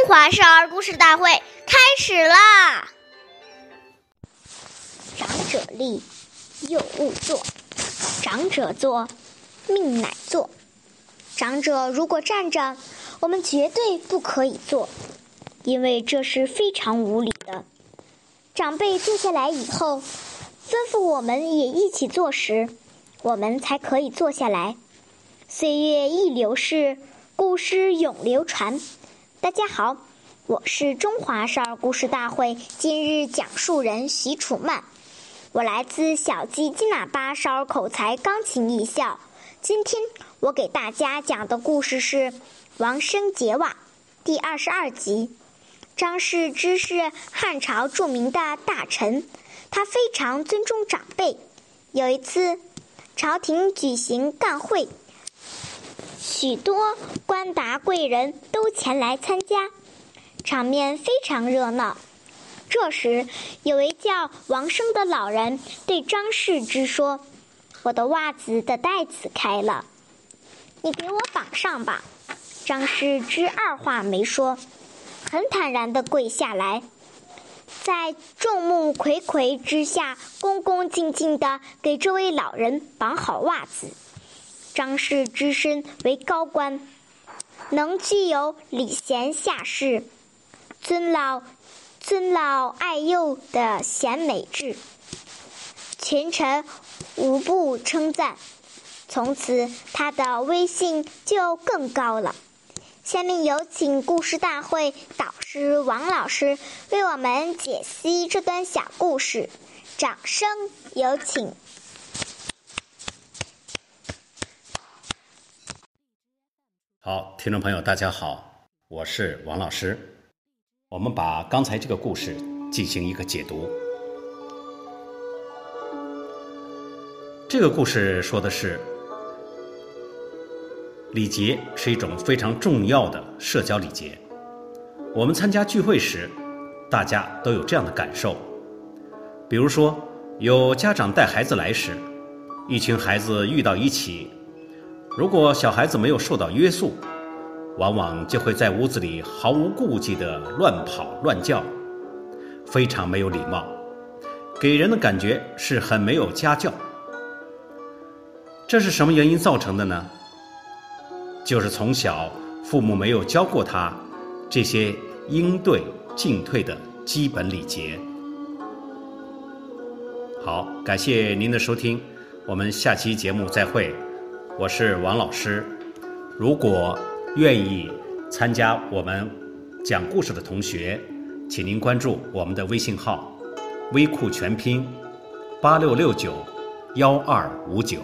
中华少儿故事大会开始啦！长者立，幼勿坐；长者坐，命乃坐。长者如果站着，我们绝对不可以坐，因为这是非常无礼的。长辈坐下来以后，吩咐我们也一起坐时，我们才可以坐下来。岁月易流逝，故事永流传。大家好，我是中华少儿故事大会今日讲述人许楚曼，我来自小鸡金喇叭少儿口才钢琴艺校。今天我给大家讲的故事是《王生结瓦》第二十二集。张氏之是汉朝著名的大臣，他非常尊重长辈。有一次，朝廷举行干会。许多官达贵人都前来参加，场面非常热闹。这时，有位叫王生的老人对张世之说：“我的袜子的带子开了，你给我绑上吧。”张世之二话没说，很坦然地跪下来，在众目睽睽之下，恭恭敬敬地给这位老人绑好袜子。张氏之身为高官，能具有礼贤下士、尊老尊老爱幼的贤美志，群臣无不称赞。从此，他的威信就更高了。下面有请故事大会导师王老师为我们解析这段小故事，掌声有请。好，听众朋友，大家好，我是王老师。我们把刚才这个故事进行一个解读。这个故事说的是，礼节是一种非常重要的社交礼节。我们参加聚会时，大家都有这样的感受。比如说，有家长带孩子来时，一群孩子遇到一起。如果小孩子没有受到约束，往往就会在屋子里毫无顾忌地乱跑乱叫，非常没有礼貌，给人的感觉是很没有家教。这是什么原因造成的呢？就是从小父母没有教过他这些应对进退的基本礼节。好，感谢您的收听，我们下期节目再会。我是王老师，如果愿意参加我们讲故事的同学，请您关注我们的微信号“微库全拼八六六九幺二五九”。